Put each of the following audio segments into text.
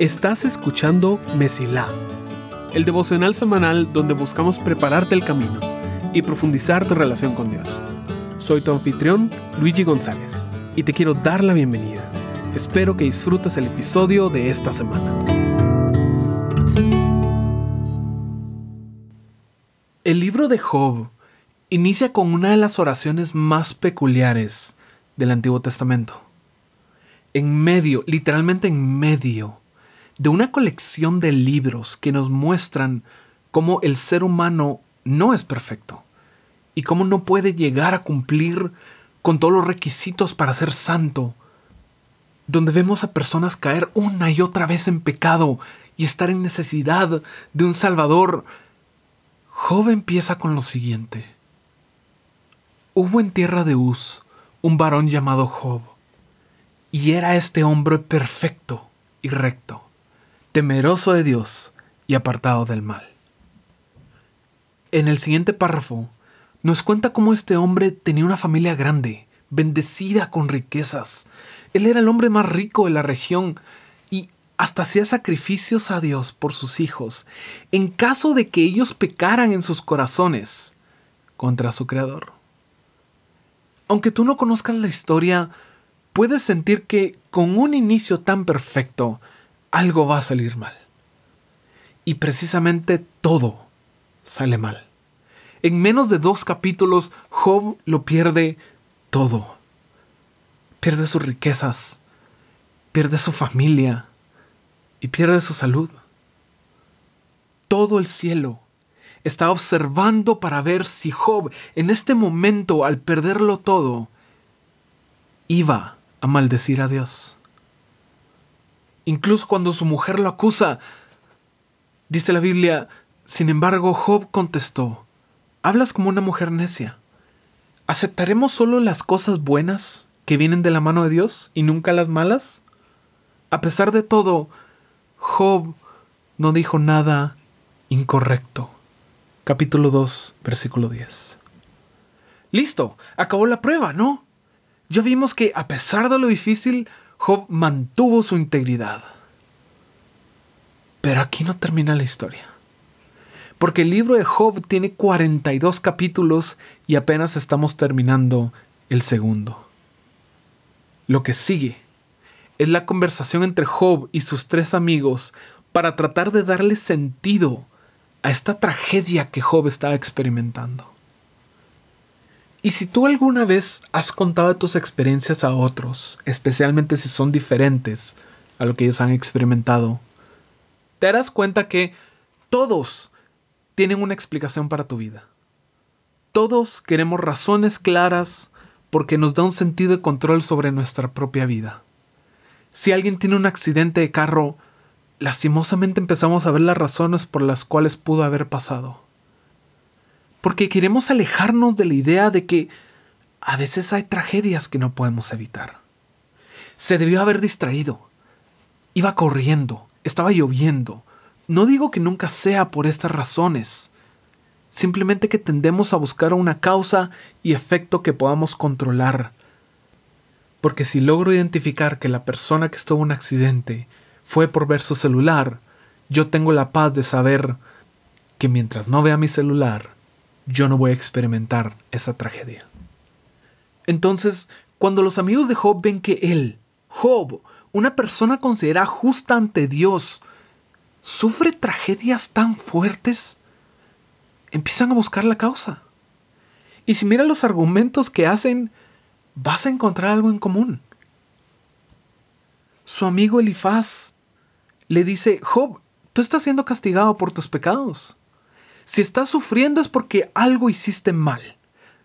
Estás escuchando Mesilá, el devocional semanal donde buscamos prepararte el camino y profundizar tu relación con Dios. Soy tu anfitrión, Luigi González, y te quiero dar la bienvenida. Espero que disfrutes el episodio de esta semana. El libro de Job inicia con una de las oraciones más peculiares del Antiguo Testamento. En medio, literalmente en medio de una colección de libros que nos muestran cómo el ser humano no es perfecto y cómo no puede llegar a cumplir con todos los requisitos para ser santo, donde vemos a personas caer una y otra vez en pecado y estar en necesidad de un Salvador, Job empieza con lo siguiente. Hubo en tierra de Uz un varón llamado Job, y era este hombre perfecto y recto temeroso de Dios y apartado del mal. En el siguiente párrafo nos cuenta cómo este hombre tenía una familia grande, bendecida con riquezas. Él era el hombre más rico de la región y hasta hacía sacrificios a Dios por sus hijos, en caso de que ellos pecaran en sus corazones contra su Creador. Aunque tú no conozcas la historia, puedes sentir que con un inicio tan perfecto, algo va a salir mal. Y precisamente todo sale mal. En menos de dos capítulos, Job lo pierde todo. Pierde sus riquezas, pierde su familia y pierde su salud. Todo el cielo está observando para ver si Job en este momento, al perderlo todo, iba a maldecir a Dios. Incluso cuando su mujer lo acusa, dice la Biblia, sin embargo Job contestó, hablas como una mujer necia. ¿Aceptaremos solo las cosas buenas que vienen de la mano de Dios y nunca las malas? A pesar de todo, Job no dijo nada incorrecto. Capítulo 2, versículo 10. Listo, acabó la prueba, ¿no? Ya vimos que a pesar de lo difícil, Job mantuvo su integridad. Pero aquí no termina la historia. Porque el libro de Job tiene 42 capítulos y apenas estamos terminando el segundo. Lo que sigue es la conversación entre Job y sus tres amigos para tratar de darle sentido a esta tragedia que Job estaba experimentando. Y si tú alguna vez has contado tus experiencias a otros, especialmente si son diferentes a lo que ellos han experimentado, te darás cuenta que todos tienen una explicación para tu vida. Todos queremos razones claras porque nos da un sentido de control sobre nuestra propia vida. Si alguien tiene un accidente de carro, lastimosamente empezamos a ver las razones por las cuales pudo haber pasado porque queremos alejarnos de la idea de que a veces hay tragedias que no podemos evitar. Se debió haber distraído. Iba corriendo, estaba lloviendo. No digo que nunca sea por estas razones, simplemente que tendemos a buscar una causa y efecto que podamos controlar. Porque si logro identificar que la persona que estuvo en un accidente fue por ver su celular, yo tengo la paz de saber que mientras no vea mi celular, yo no voy a experimentar esa tragedia. Entonces, cuando los amigos de Job ven que él, Job, una persona considerada justa ante Dios, sufre tragedias tan fuertes, empiezan a buscar la causa. Y si miras los argumentos que hacen, vas a encontrar algo en común. Su amigo Elifaz le dice, Job, tú estás siendo castigado por tus pecados. Si estás sufriendo es porque algo hiciste mal.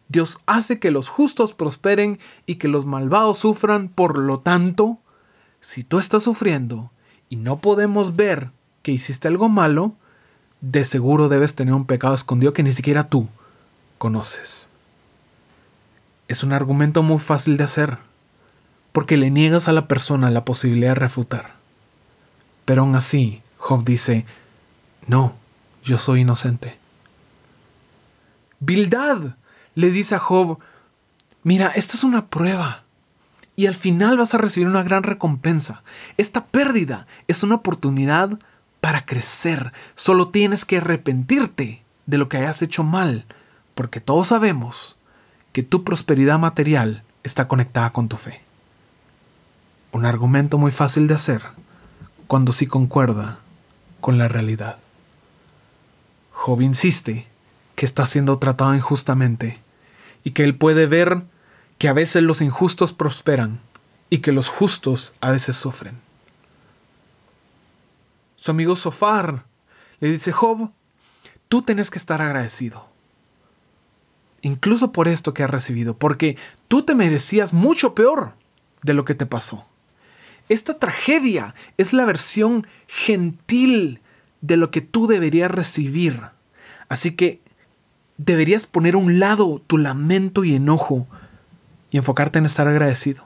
Dios hace que los justos prosperen y que los malvados sufran, por lo tanto, si tú estás sufriendo y no podemos ver que hiciste algo malo, de seguro debes tener un pecado escondido que ni siquiera tú conoces. Es un argumento muy fácil de hacer, porque le niegas a la persona la posibilidad de refutar. Pero aún así, Job dice, no, yo soy inocente. Bildad le dice a Job, mira, esto es una prueba. y al final vas a recibir una gran recompensa. Esta pérdida es una oportunidad para crecer. Solo tienes que arrepentirte de lo que hayas hecho mal, porque todos sabemos que tu prosperidad material está conectada con tu fe. Un argumento muy fácil de hacer cuando sí concuerda con la realidad. Job insiste que está siendo tratado injustamente y que él puede ver que a veces los injustos prosperan y que los justos a veces sufren. Su amigo Sofar le dice, Job, tú tienes que estar agradecido. Incluso por esto que has recibido, porque tú te merecías mucho peor de lo que te pasó. Esta tragedia es la versión gentil de lo que tú deberías recibir. Así que deberías poner a un lado tu lamento y enojo y enfocarte en estar agradecido.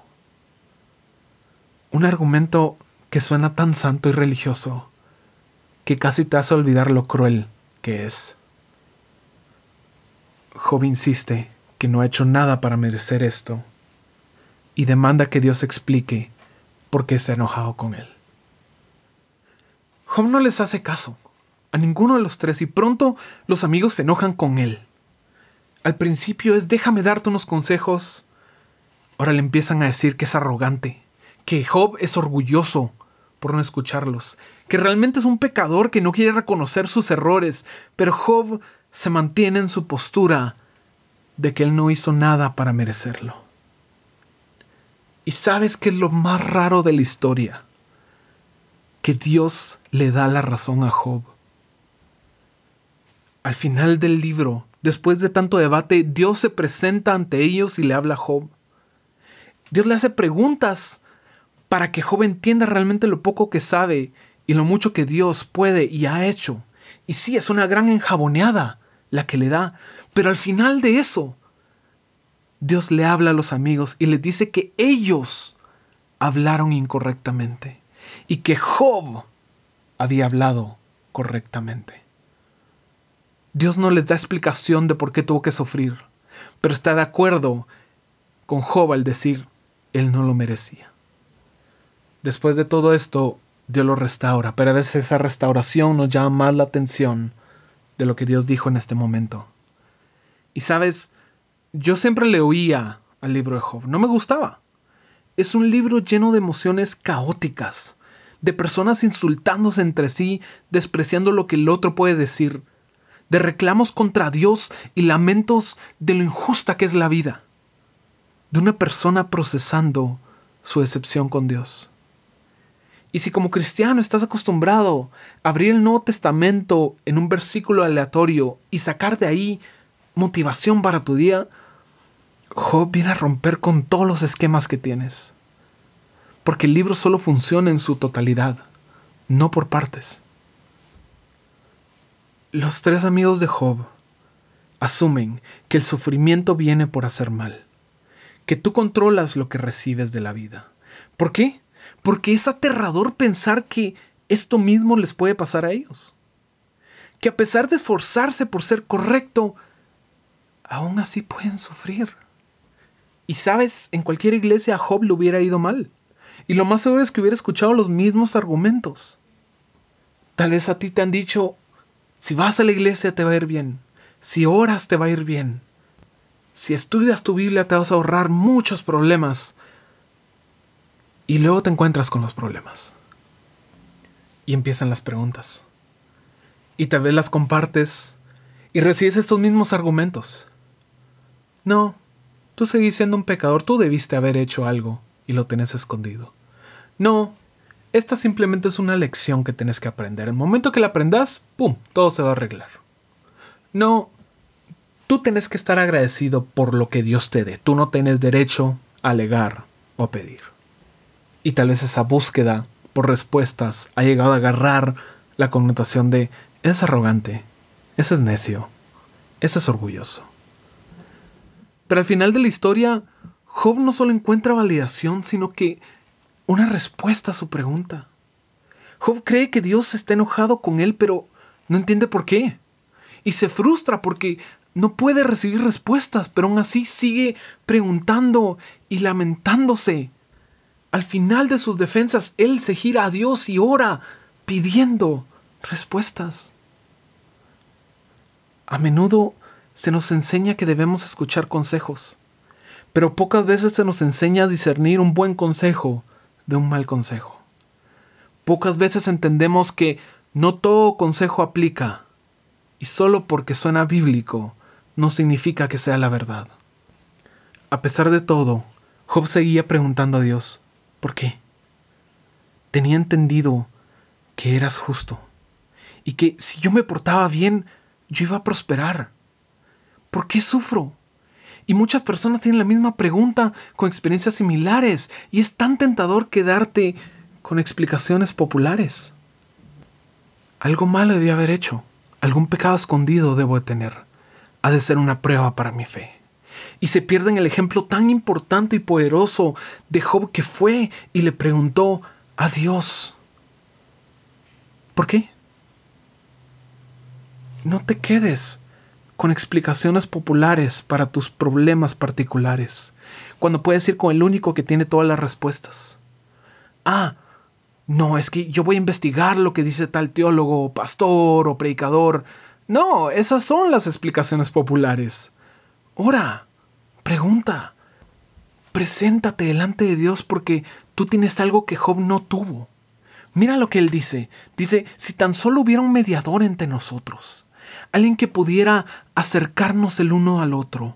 Un argumento que suena tan santo y religioso que casi te hace olvidar lo cruel que es. Job insiste que no ha hecho nada para merecer esto y demanda que Dios explique por qué se ha enojado con él. Job no les hace caso a ninguno de los tres y pronto los amigos se enojan con él. Al principio es déjame darte unos consejos. Ahora le empiezan a decir que es arrogante, que Job es orgulloso por no escucharlos, que realmente es un pecador que no quiere reconocer sus errores, pero Job se mantiene en su postura de que él no hizo nada para merecerlo. Y sabes que es lo más raro de la historia, Dios le da la razón a Job. Al final del libro, después de tanto debate, Dios se presenta ante ellos y le habla a Job. Dios le hace preguntas para que Job entienda realmente lo poco que sabe y lo mucho que Dios puede y ha hecho. Y sí, es una gran enjaboneada la que le da, pero al final de eso, Dios le habla a los amigos y les dice que ellos hablaron incorrectamente y que Job había hablado correctamente. Dios no les da explicación de por qué tuvo que sufrir, pero está de acuerdo con Job al decir, él no lo merecía. Después de todo esto, Dios lo restaura, pero a veces esa restauración nos llama más la atención de lo que Dios dijo en este momento. Y sabes, yo siempre le oía al libro de Job, no me gustaba. Es un libro lleno de emociones caóticas, de personas insultándose entre sí, despreciando lo que el otro puede decir, de reclamos contra Dios y lamentos de lo injusta que es la vida, de una persona procesando su decepción con Dios. Y si como cristiano estás acostumbrado a abrir el Nuevo Testamento en un versículo aleatorio y sacar de ahí motivación para tu día, Job viene a romper con todos los esquemas que tienes. Porque el libro solo funciona en su totalidad, no por partes. Los tres amigos de Job asumen que el sufrimiento viene por hacer mal, que tú controlas lo que recibes de la vida. ¿Por qué? porque es aterrador pensar que esto mismo les puede pasar a ellos. Que a pesar de esforzarse por ser correcto, aún así pueden sufrir. Y sabes, en cualquier iglesia a Job le hubiera ido mal. Y lo más seguro es que hubiera escuchado los mismos argumentos. Tal vez a ti te han dicho, si vas a la iglesia te va a ir bien, si oras te va a ir bien, si estudias tu Biblia te vas a ahorrar muchos problemas, y luego te encuentras con los problemas. Y empiezan las preguntas. Y tal vez las compartes y recibes estos mismos argumentos. No, tú seguís siendo un pecador, tú debiste haber hecho algo y lo tenés escondido. No, esta simplemente es una lección que tienes que aprender. El momento que la aprendas, ¡pum!, todo se va a arreglar. No, tú tienes que estar agradecido por lo que Dios te dé. Tú no tienes derecho a alegar o pedir. Y tal vez esa búsqueda por respuestas ha llegado a agarrar la connotación de es arrogante, ese es necio, ese es orgulloso. Pero al final de la historia, Job no solo encuentra validación, sino que una respuesta a su pregunta. Job cree que Dios está enojado con él, pero no entiende por qué. Y se frustra porque no puede recibir respuestas, pero aún así sigue preguntando y lamentándose al final de sus defensas, él se gira a Dios y ora pidiendo respuestas. A menudo se nos enseña que debemos escuchar consejos, pero pocas veces se nos enseña a discernir un buen consejo de un mal consejo. Pocas veces entendemos que no todo consejo aplica, y solo porque suena bíblico no significa que sea la verdad. A pesar de todo, Job seguía preguntando a Dios, ¿por qué? Tenía entendido que eras justo y que si yo me portaba bien, yo iba a prosperar. ¿Por qué sufro? Y muchas personas tienen la misma pregunta con experiencias similares y es tan tentador quedarte con explicaciones populares. Algo malo debí haber hecho, algún pecado escondido debo de tener. Ha de ser una prueba para mi fe. Y se pierden el ejemplo tan importante y poderoso de Job que fue y le preguntó a Dios. ¿Por qué? No te quedes con explicaciones populares para tus problemas particulares, cuando puedes ir con el único que tiene todas las respuestas. Ah, no, es que yo voy a investigar lo que dice tal teólogo, pastor o predicador. No, esas son las explicaciones populares. Ora, pregunta, preséntate delante de Dios porque tú tienes algo que Job no tuvo. Mira lo que él dice. Dice, si tan solo hubiera un mediador entre nosotros alguien que pudiera acercarnos el uno al otro.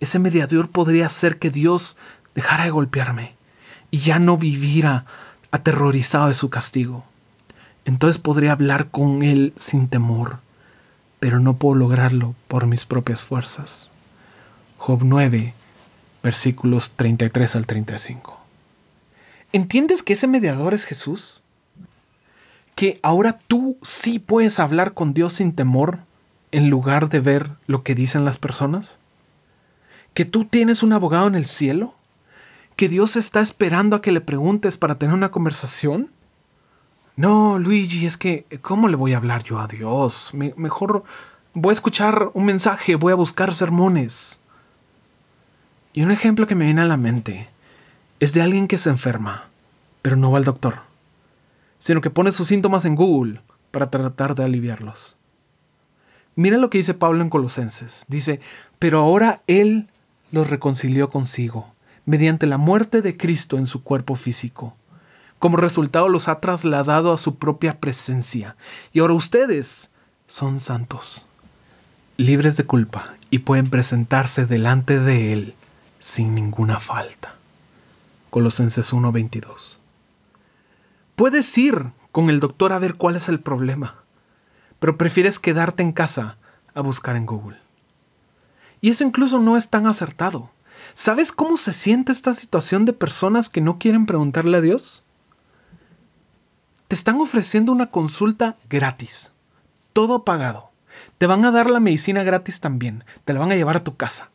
Ese mediador podría hacer que Dios dejara de golpearme y ya no viviera aterrorizado de su castigo. Entonces podría hablar con Él sin temor, pero no puedo lograrlo por mis propias fuerzas. Job 9, versículos 33 al 35. ¿Entiendes que ese mediador es Jesús? ¿Que ahora tú sí puedes hablar con Dios sin temor? En lugar de ver lo que dicen las personas? ¿Que tú tienes un abogado en el cielo? ¿Que Dios está esperando a que le preguntes para tener una conversación? No, Luigi, es que, ¿cómo le voy a hablar yo a Dios? mejor voy a escuchar un mensaje, voy a buscar sermones. Y un ejemplo que me viene a la mente es de alguien que se enferma, pero no va al doctor, sino que pone sus síntomas en Google para tratar de aliviarlos. Mira lo que dice Pablo en Colosenses. Dice, pero ahora Él los reconcilió consigo, mediante la muerte de Cristo en su cuerpo físico. Como resultado los ha trasladado a su propia presencia. Y ahora ustedes son santos, libres de culpa, y pueden presentarse delante de Él sin ninguna falta. Colosenses 1:22. Puedes ir con el doctor a ver cuál es el problema pero prefieres quedarte en casa a buscar en Google. Y eso incluso no es tan acertado. ¿Sabes cómo se siente esta situación de personas que no quieren preguntarle a Dios? Te están ofreciendo una consulta gratis, todo pagado. Te van a dar la medicina gratis también, te la van a llevar a tu casa.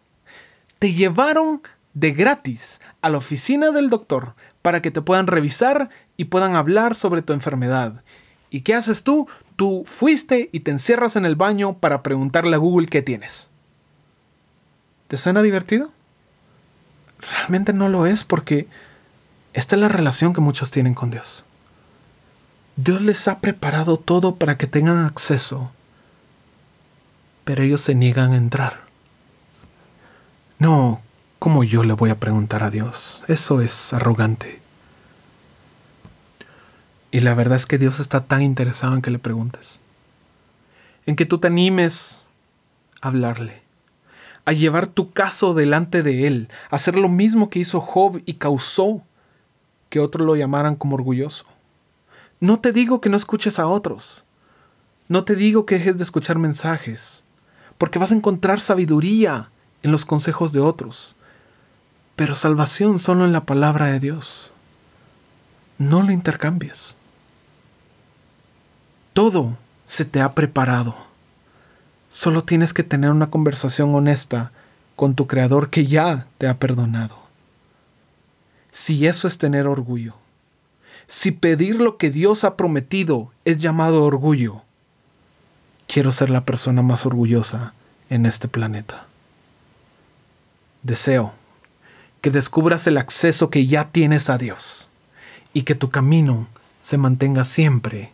Te llevaron de gratis a la oficina del doctor para que te puedan revisar y puedan hablar sobre tu enfermedad. ¿Y qué haces tú? Tú fuiste y te encierras en el baño para preguntarle a Google qué tienes. ¿Te suena divertido? Realmente no lo es porque esta es la relación que muchos tienen con Dios. Dios les ha preparado todo para que tengan acceso, pero ellos se niegan a entrar. No, ¿cómo yo le voy a preguntar a Dios? Eso es arrogante. Y la verdad es que Dios está tan interesado en que le preguntes. En que tú te animes a hablarle. A llevar tu caso delante de Él. A hacer lo mismo que hizo Job y causó que otros lo llamaran como orgulloso. No te digo que no escuches a otros. No te digo que dejes de escuchar mensajes. Porque vas a encontrar sabiduría en los consejos de otros. Pero salvación solo en la palabra de Dios. No lo intercambies. Todo se te ha preparado. Solo tienes que tener una conversación honesta con tu Creador que ya te ha perdonado. Si eso es tener orgullo, si pedir lo que Dios ha prometido es llamado orgullo, quiero ser la persona más orgullosa en este planeta. Deseo que descubras el acceso que ya tienes a Dios y que tu camino se mantenga siempre